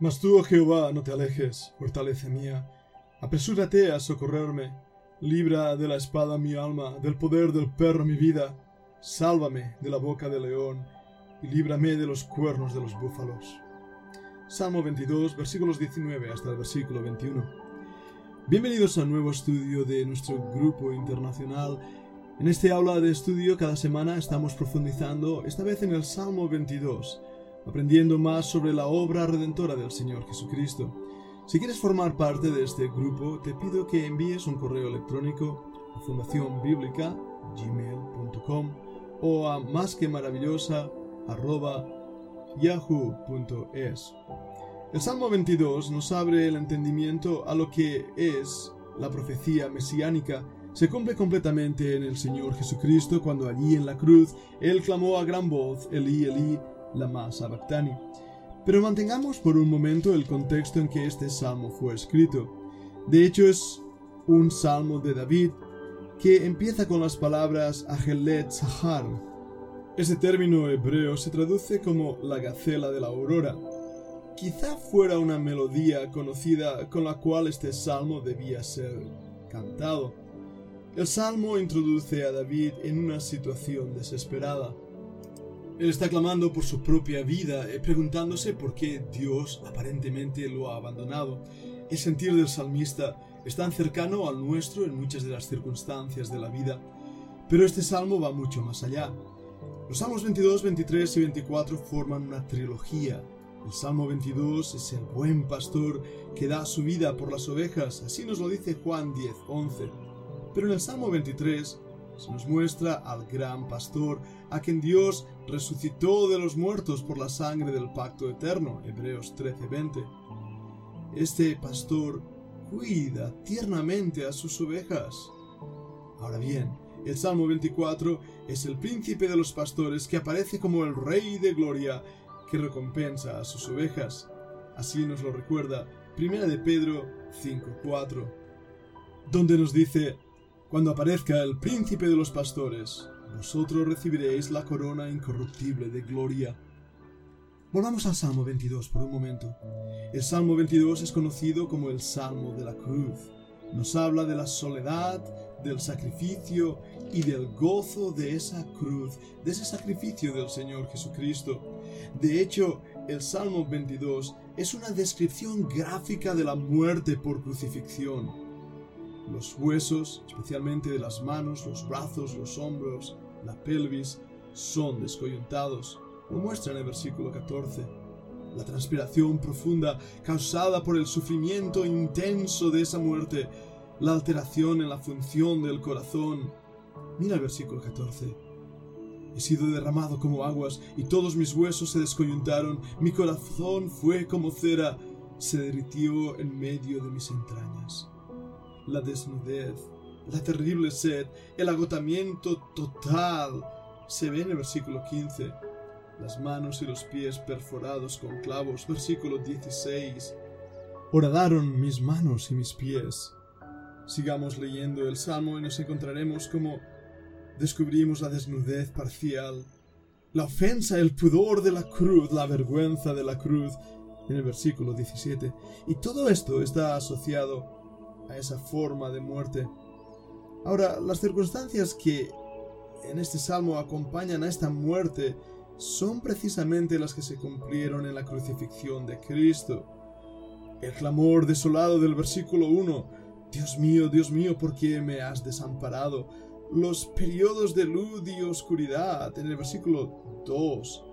Mas tú, oh Jehová, no te alejes, fortaleza mía. Apresúrate a socorrerme. Libra de la espada mi alma, del poder del perro mi vida. Sálvame de la boca del león y líbrame de los cuernos de los búfalos. Salmo 22, versículos 19 hasta el versículo 21. Bienvenidos a un nuevo estudio de nuestro grupo internacional. En este aula de estudio cada semana estamos profundizando, esta vez en el Salmo 22 aprendiendo más sobre la obra redentora del Señor Jesucristo. Si quieres formar parte de este grupo, te pido que envíes un correo electrónico a fundacionbiblica.gmail.com o a más que maravillosa yahoo.es. El Salmo 22 nos abre el entendimiento a lo que es la profecía mesiánica. Se cumple completamente en el Señor Jesucristo cuando allí en la cruz Él clamó a gran voz, Elí, Elí, la Sabactani. Pero mantengamos por un momento el contexto en que este salmo fue escrito. De hecho es un salmo de David que empieza con las palabras Agelet Sahar. Ese término hebreo se traduce como la gacela de la aurora. Quizá fuera una melodía conocida con la cual este salmo debía ser cantado. El salmo introduce a David en una situación desesperada. Él está clamando por su propia vida, eh, preguntándose por qué Dios aparentemente lo ha abandonado. El sentir del salmista es tan cercano al nuestro en muchas de las circunstancias de la vida, pero este salmo va mucho más allá. Los salmos 22, 23 y 24 forman una trilogía. El salmo 22 es el buen pastor que da su vida por las ovejas, así nos lo dice Juan 10, 11. Pero en el salmo 23 nos muestra al gran pastor, a quien Dios resucitó de los muertos por la sangre del pacto eterno, Hebreos 13:20. Este pastor cuida tiernamente a sus ovejas. Ahora bien, el Salmo 24 es el príncipe de los pastores que aparece como el rey de gloria que recompensa a sus ovejas. Así nos lo recuerda Primera de Pedro 5:4, donde nos dice cuando aparezca el príncipe de los pastores, vosotros recibiréis la corona incorruptible de gloria. Volvamos al Salmo 22 por un momento. El Salmo 22 es conocido como el Salmo de la Cruz. Nos habla de la soledad, del sacrificio y del gozo de esa cruz, de ese sacrificio del Señor Jesucristo. De hecho, el Salmo 22 es una descripción gráfica de la muerte por crucifixión los huesos, especialmente de las manos, los brazos, los hombros, la pelvis, son descoyuntados. Lo muestra en el versículo 14. La transpiración profunda causada por el sufrimiento intenso de esa muerte, la alteración en la función del corazón. Mira el versículo 14. He sido derramado como aguas y todos mis huesos se descoyuntaron, mi corazón fue como cera, se derritió en medio de mis entrañas la desnudez, la terrible sed, el agotamiento total. Se ve en el versículo 15. Las manos y los pies perforados con clavos. Versículo 16. Horadaron mis manos y mis pies. Sigamos leyendo el Salmo y nos encontraremos como descubrimos la desnudez parcial, la ofensa, el pudor de la cruz, la vergüenza de la cruz, en el versículo 17. Y todo esto está asociado a esa forma de muerte. Ahora, las circunstancias que en este salmo acompañan a esta muerte son precisamente las que se cumplieron en la crucifixión de Cristo. El clamor desolado del versículo 1, Dios mío, Dios mío, ¿por qué me has desamparado? Los periodos de luz y oscuridad en el versículo 2.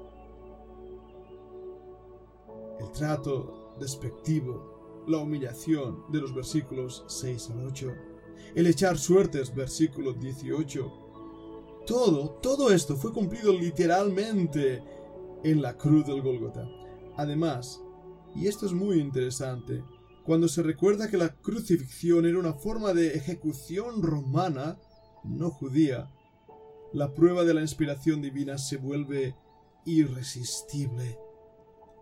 El trato despectivo la humillación de los versículos 6 al 8, el echar suertes, versículo 18. Todo, todo esto fue cumplido literalmente en la cruz del Golgota. Además, y esto es muy interesante, cuando se recuerda que la crucifixión era una forma de ejecución romana, no judía, la prueba de la inspiración divina se vuelve irresistible.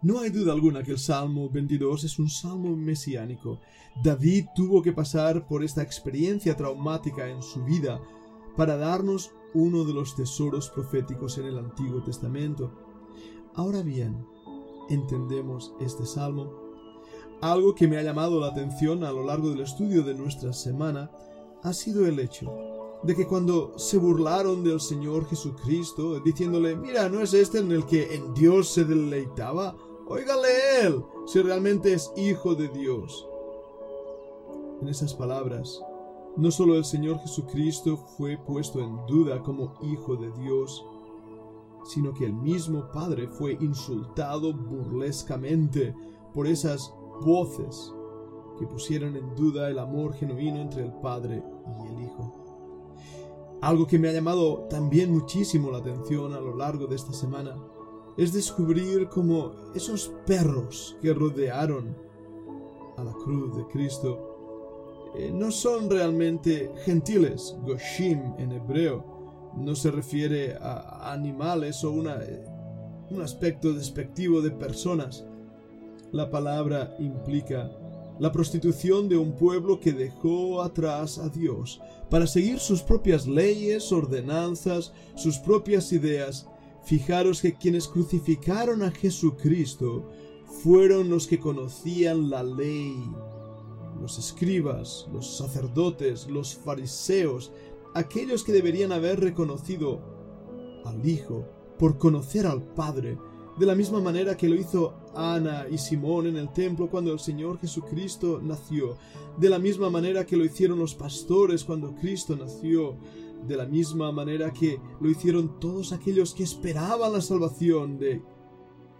No hay duda alguna que el Salmo 22 es un salmo mesiánico. David tuvo que pasar por esta experiencia traumática en su vida para darnos uno de los tesoros proféticos en el Antiguo Testamento. Ahora bien, entendemos este salmo. Algo que me ha llamado la atención a lo largo del estudio de nuestra semana ha sido el hecho de que cuando se burlaron del Señor Jesucristo, diciéndole, mira, ¿no es este en el que en Dios se deleitaba? Óigale él, si realmente es hijo de Dios. En esas palabras, no solo el Señor Jesucristo fue puesto en duda como hijo de Dios, sino que el mismo Padre fue insultado burlescamente por esas voces que pusieron en duda el amor genuino entre el Padre y el Hijo. Algo que me ha llamado también muchísimo la atención a lo largo de esta semana es descubrir cómo esos perros que rodearon a la cruz de Cristo eh, no son realmente gentiles, goshim en hebreo, no se refiere a animales o una, un aspecto despectivo de personas. La palabra implica la prostitución de un pueblo que dejó atrás a Dios para seguir sus propias leyes, ordenanzas, sus propias ideas. Fijaros que quienes crucificaron a Jesucristo fueron los que conocían la ley, los escribas, los sacerdotes, los fariseos, aquellos que deberían haber reconocido al Hijo por conocer al Padre, de la misma manera que lo hizo Ana y Simón en el templo cuando el Señor Jesucristo nació, de la misma manera que lo hicieron los pastores cuando Cristo nació, de la misma manera que lo hicieron todos aquellos que esperaban la salvación de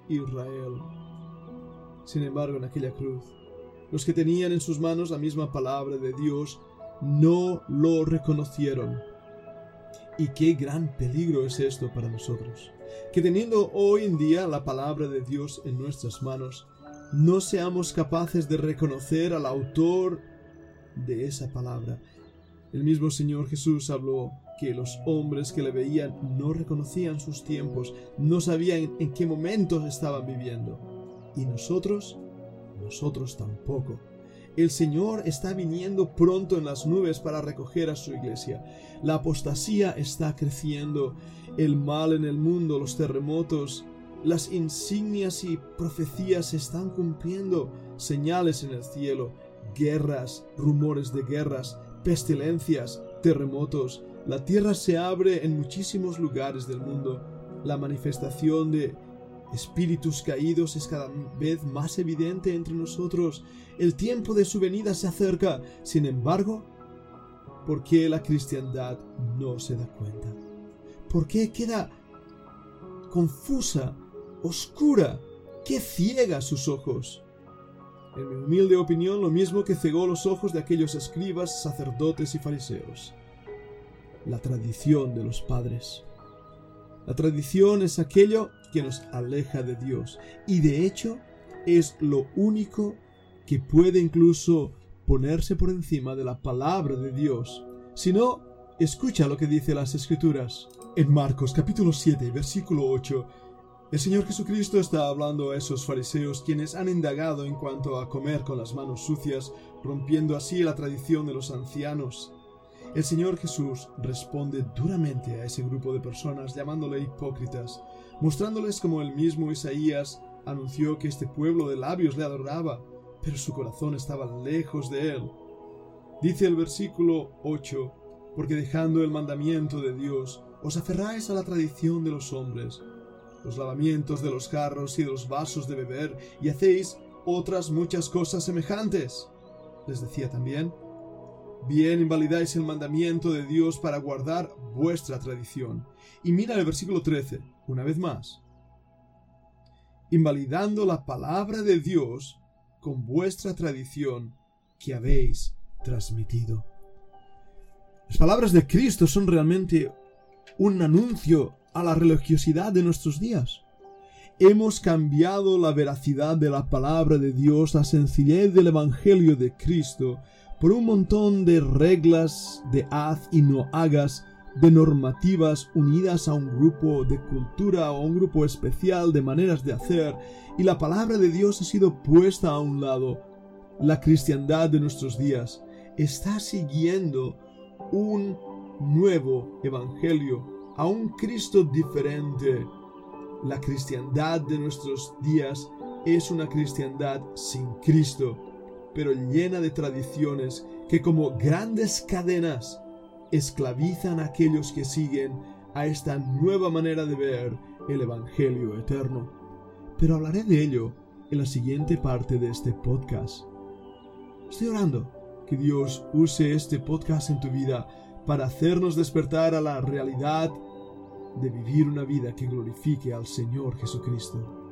Israel. Sin embargo, en aquella cruz, los que tenían en sus manos la misma palabra de Dios no lo reconocieron. Y qué gran peligro es esto para nosotros que teniendo hoy en día la palabra de Dios en nuestras manos, no seamos capaces de reconocer al autor de esa palabra. El mismo Señor Jesús habló que los hombres que le veían no reconocían sus tiempos, no sabían en qué momentos estaban viviendo. Y nosotros, nosotros tampoco. El Señor está viniendo pronto en las nubes para recoger a su iglesia. La apostasía está creciendo, el mal en el mundo, los terremotos, las insignias y profecías se están cumpliendo, señales en el cielo, guerras, rumores de guerras, pestilencias, terremotos. La tierra se abre en muchísimos lugares del mundo. La manifestación de espíritus caídos es cada vez más evidente entre nosotros. El tiempo de su venida se acerca. Sin embargo, ¿por qué la cristiandad no se da cuenta? ¿Por qué queda confusa, oscura? ¿Qué ciega sus ojos? En mi humilde opinión, lo mismo que cegó los ojos de aquellos escribas, sacerdotes y fariseos. La tradición de los padres. La tradición es aquello que nos aleja de Dios y de hecho es lo único que puede incluso ponerse por encima de la palabra de Dios. Si no, escucha lo que dice las escrituras. En Marcos capítulo 7, versículo 8, el Señor Jesucristo está hablando a esos fariseos quienes han indagado en cuanto a comer con las manos sucias, rompiendo así la tradición de los ancianos el Señor Jesús responde duramente a ese grupo de personas llamándole hipócritas, mostrándoles como el mismo Isaías anunció que este pueblo de labios le adoraba, pero su corazón estaba lejos de él. Dice el versículo 8, porque dejando el mandamiento de Dios, os aferráis a la tradición de los hombres, los lavamientos de los jarros y de los vasos de beber, y hacéis otras muchas cosas semejantes. Les decía también, Bien invalidáis el mandamiento de Dios para guardar vuestra tradición. Y mira el versículo 13, una vez más. Invalidando la palabra de Dios con vuestra tradición que habéis transmitido. Las palabras de Cristo son realmente un anuncio a la religiosidad de nuestros días. Hemos cambiado la veracidad de la palabra de Dios, la sencillez del Evangelio de Cristo, por un montón de reglas de haz y no hagas, de normativas unidas a un grupo de cultura o a un grupo especial de maneras de hacer, y la palabra de Dios ha sido puesta a un lado. La cristiandad de nuestros días está siguiendo un nuevo evangelio, a un Cristo diferente. La cristiandad de nuestros días es una cristiandad sin Cristo, pero llena de tradiciones que como grandes cadenas esclavizan a aquellos que siguen a esta nueva manera de ver el Evangelio eterno. Pero hablaré de ello en la siguiente parte de este podcast. Estoy orando que Dios use este podcast en tu vida para hacernos despertar a la realidad de vivir una vida que glorifique al Señor Jesucristo.